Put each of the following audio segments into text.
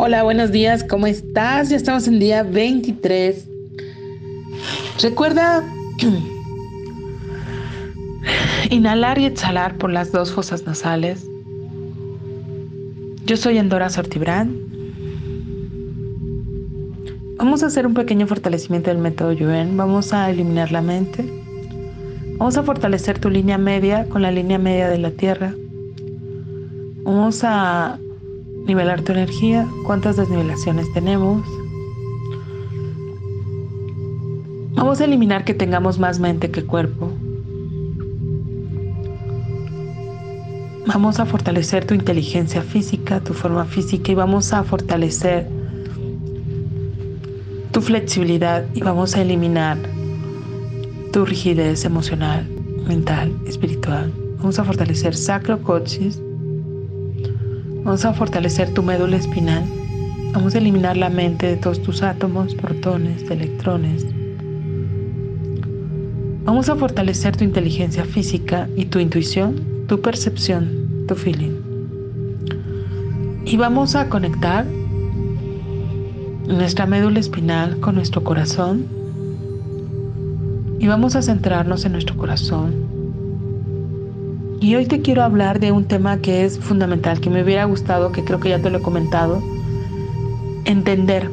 Hola, buenos días, ¿cómo estás? Ya estamos en día 23. Recuerda inhalar y exhalar por las dos fosas nasales. Yo soy Endora Sortibrán. Vamos a hacer un pequeño fortalecimiento del método Yuen. Vamos a eliminar la mente. Vamos a fortalecer tu línea media con la línea media de la Tierra. Vamos a nivelar tu energía, cuántas desnivelaciones tenemos. Vamos a eliminar que tengamos más mente que cuerpo. Vamos a fortalecer tu inteligencia física, tu forma física y vamos a fortalecer tu flexibilidad y vamos a eliminar tu rigidez emocional, mental, espiritual. Vamos a fortalecer sacro coxis Vamos a fortalecer tu médula espinal. Vamos a eliminar la mente de todos tus átomos, protones, electrones. Vamos a fortalecer tu inteligencia física y tu intuición, tu percepción, tu feeling. Y vamos a conectar nuestra médula espinal con nuestro corazón. Y vamos a centrarnos en nuestro corazón y hoy te quiero hablar de un tema que es fundamental, que me hubiera gustado, que creo que ya te lo he comentado, entender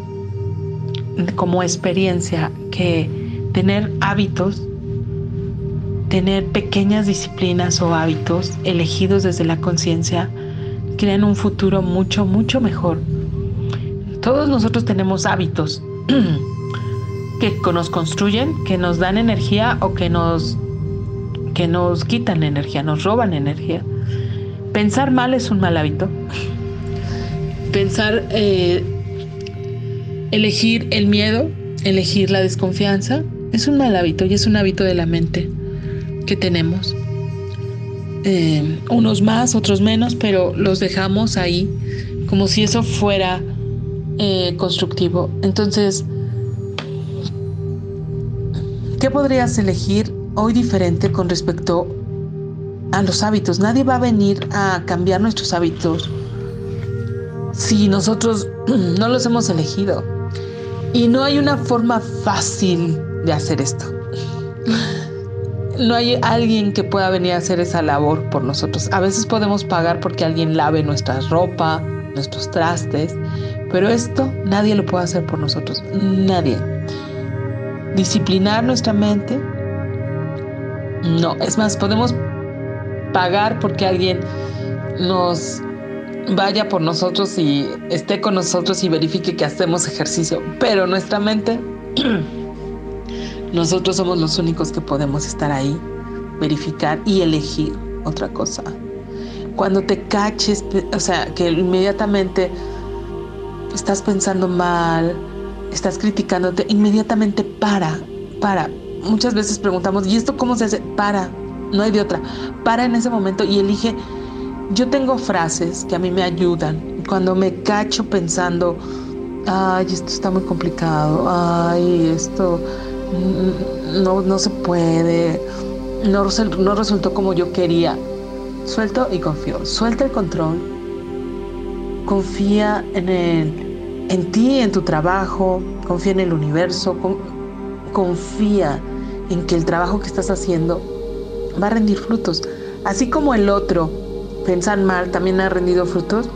como experiencia que tener hábitos, tener pequeñas disciplinas o hábitos elegidos desde la conciencia, crean un futuro mucho, mucho mejor. Todos nosotros tenemos hábitos que nos construyen, que nos dan energía o que nos que nos quitan energía, nos roban energía. Pensar mal es un mal hábito. Pensar, eh, elegir el miedo, elegir la desconfianza, es un mal hábito y es un hábito de la mente que tenemos. Eh, unos más, otros menos, pero los dejamos ahí como si eso fuera eh, constructivo. Entonces, ¿qué podrías elegir hoy diferente con respecto a los hábitos. Nadie va a venir a cambiar nuestros hábitos si nosotros no los hemos elegido. Y no hay una forma fácil de hacer esto. No hay alguien que pueda venir a hacer esa labor por nosotros. A veces podemos pagar porque alguien lave nuestra ropa, nuestros trastes, pero esto nadie lo puede hacer por nosotros. Nadie. Disciplinar nuestra mente, no, es más, podemos pagar porque alguien nos vaya por nosotros y esté con nosotros y verifique que hacemos ejercicio, pero nuestra mente, nosotros somos los únicos que podemos estar ahí, verificar y elegir otra cosa. Cuando te caches, o sea, que inmediatamente estás pensando mal, estás criticándote, inmediatamente para, para, muchas veces preguntamos, ¿y esto cómo se hace? Para, no hay de otra. Para en ese momento y elige. Yo tengo frases que a mí me ayudan. Cuando me cacho pensando, ay, esto está muy complicado, ay, esto no, no se puede, no, no resultó como yo quería. Suelto y confío. Suelta el control. Confía en, el, en ti, en tu trabajo. Confía en el universo. confía en que el trabajo que estás haciendo va a rendir frutos. Así como el otro, pensar mal, también ha rendido frutos,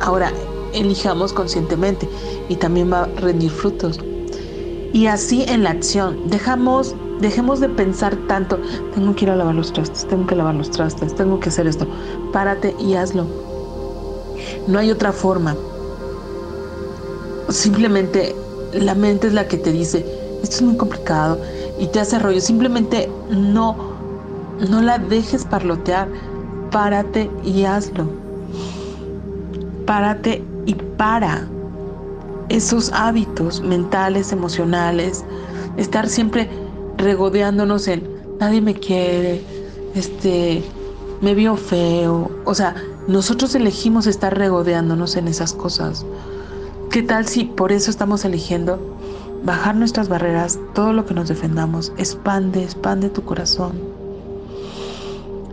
ahora elijamos conscientemente y también va a rendir frutos. Y así en la acción, dejamos, dejemos de pensar tanto, tengo que ir a lavar los trastes, tengo que lavar los trastes, tengo que hacer esto. Párate y hazlo. No hay otra forma. Simplemente la mente es la que te dice, esto es muy complicado, y te hace rollo. Simplemente no, no la dejes parlotear. Párate y hazlo. Párate y para. Esos hábitos mentales, emocionales, estar siempre regodeándonos en nadie me quiere, este, me vio feo. O sea, nosotros elegimos estar regodeándonos en esas cosas. ¿Qué tal si por eso estamos eligiendo bajar nuestras barreras, todo lo que nos defendamos, expande, expande tu corazón.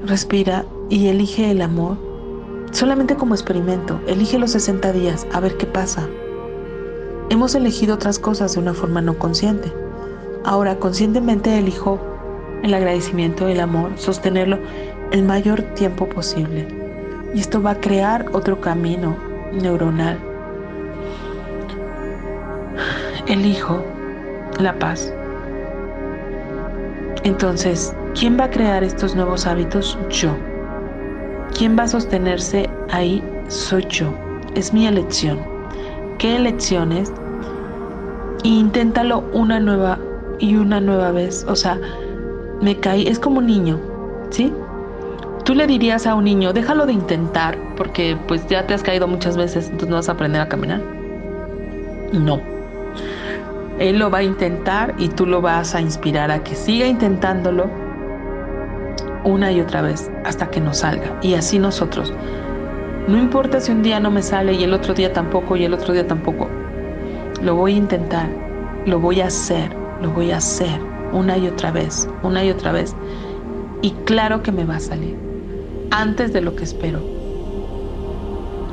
Respira y elige el amor Solamente como experimento, elige los 60 días a ver qué pasa. Hemos elegido otras cosas de una forma no consciente. Ahora conscientemente elijo el agradecimiento, el amor, sostenerlo el mayor tiempo posible. Y esto va a crear otro camino neuronal. Elijo la paz. Entonces, ¿quién va a crear estos nuevos hábitos? Yo. ¿Quién va a sostenerse ahí? Soy yo. Es mi elección. ¿Qué elecciones? Inténtalo una nueva y una nueva vez. O sea, me caí. Es como un niño, ¿sí? Tú le dirías a un niño, déjalo de intentar, porque pues ya te has caído muchas veces, entonces no vas a aprender a caminar. No. Él lo va a intentar y tú lo vas a inspirar a que siga intentándolo una y otra vez hasta que nos salga. Y así nosotros. No importa si un día no me sale y el otro día tampoco y el otro día tampoco. Lo voy a intentar, lo voy a hacer, lo voy a hacer una y otra vez, una y otra vez. Y claro que me va a salir, antes de lo que espero.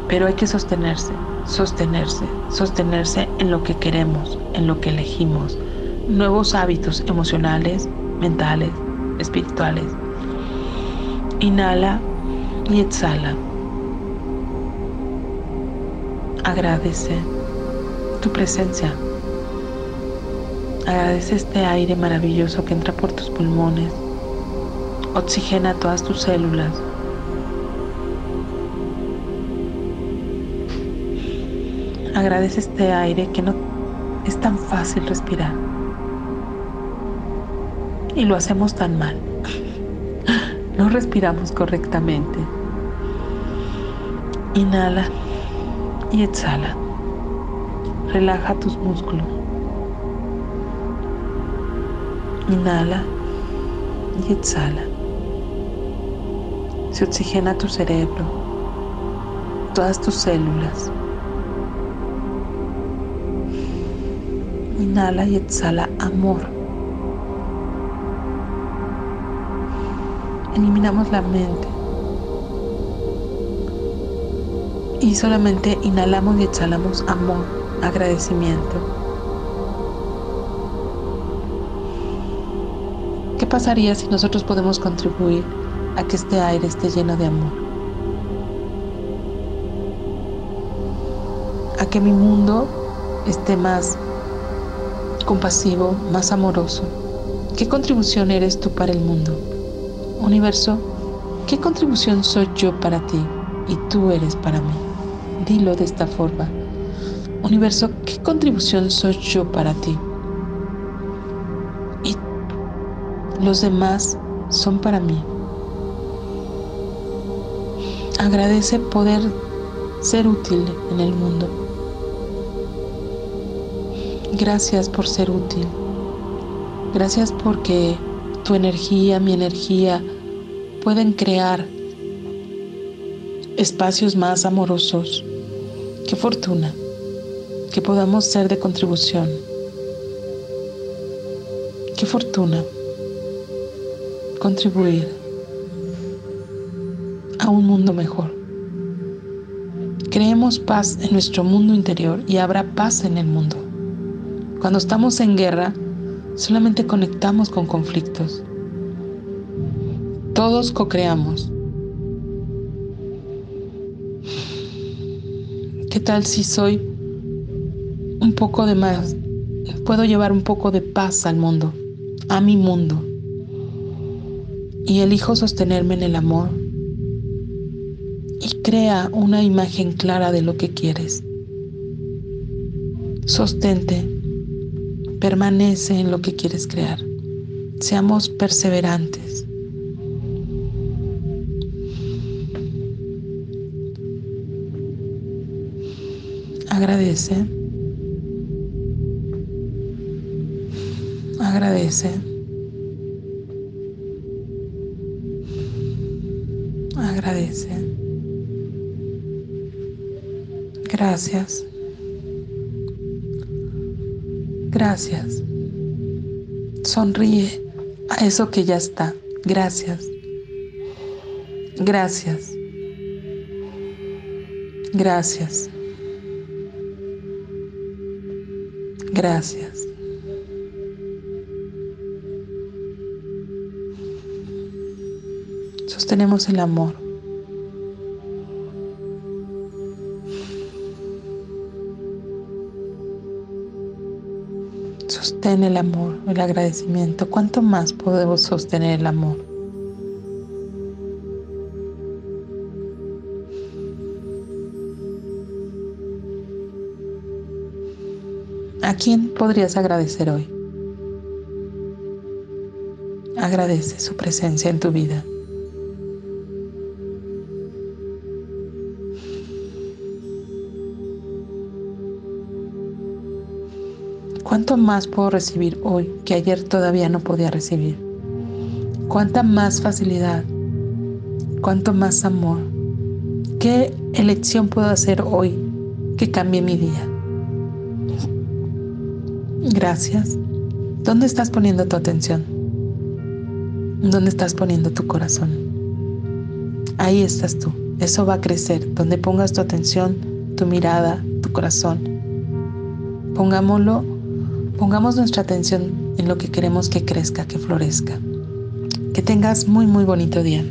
Pero hay que sostenerse, sostenerse, sostenerse en lo que queremos, en lo que elegimos. Nuevos hábitos emocionales, mentales, espirituales. Inhala y exhala. Agradece tu presencia. Agradece este aire maravilloso que entra por tus pulmones. Oxigena todas tus células. Agradece este aire que no es tan fácil respirar. Y lo hacemos tan mal. No respiramos correctamente. Inhala y exhala. Relaja tus músculos. Inhala y exhala. Se oxigena tu cerebro, todas tus células. Inhala y exhala amor. Eliminamos la mente. Y solamente inhalamos y exhalamos amor, agradecimiento. ¿Qué pasaría si nosotros podemos contribuir a que este aire esté lleno de amor? A que mi mundo esté más compasivo, más amoroso. ¿Qué contribución eres tú para el mundo? Universo, ¿qué contribución soy yo para ti y tú eres para mí? Dilo de esta forma. Universo, ¿qué contribución soy yo para ti? Los demás son para mí. Agradece poder ser útil en el mundo. Gracias por ser útil. Gracias porque tu energía, mi energía pueden crear espacios más amorosos. Qué fortuna que podamos ser de contribución. Qué fortuna contribuir a un mundo mejor. Creemos paz en nuestro mundo interior y habrá paz en el mundo. Cuando estamos en guerra, solamente conectamos con conflictos. Todos co-creamos. ¿Qué tal si soy un poco de más? Puedo llevar un poco de paz al mundo, a mi mundo y elijo sostenerme en el amor y crea una imagen clara de lo que quieres. Sostente, permanece en lo que quieres crear. Seamos perseverantes. Agradece. Agradece. agradece. Gracias. Gracias. Sonríe a eso que ya está. Gracias. Gracias. Gracias. Gracias. Sostenemos el amor. Sostén el amor, el agradecimiento. ¿Cuánto más podemos sostener el amor? ¿A quién podrías agradecer hoy? Agradece su presencia en tu vida. ¿Cuánto más puedo recibir hoy que ayer todavía no podía recibir? ¿Cuánta más facilidad? ¿Cuánto más amor? ¿Qué elección puedo hacer hoy que cambie mi día? Gracias. ¿Dónde estás poniendo tu atención? ¿Dónde estás poniendo tu corazón? Ahí estás tú. Eso va a crecer. Donde pongas tu atención, tu mirada, tu corazón. Pongámoslo, pongamos nuestra atención en lo que queremos que crezca, que florezca. Que tengas muy, muy bonito día.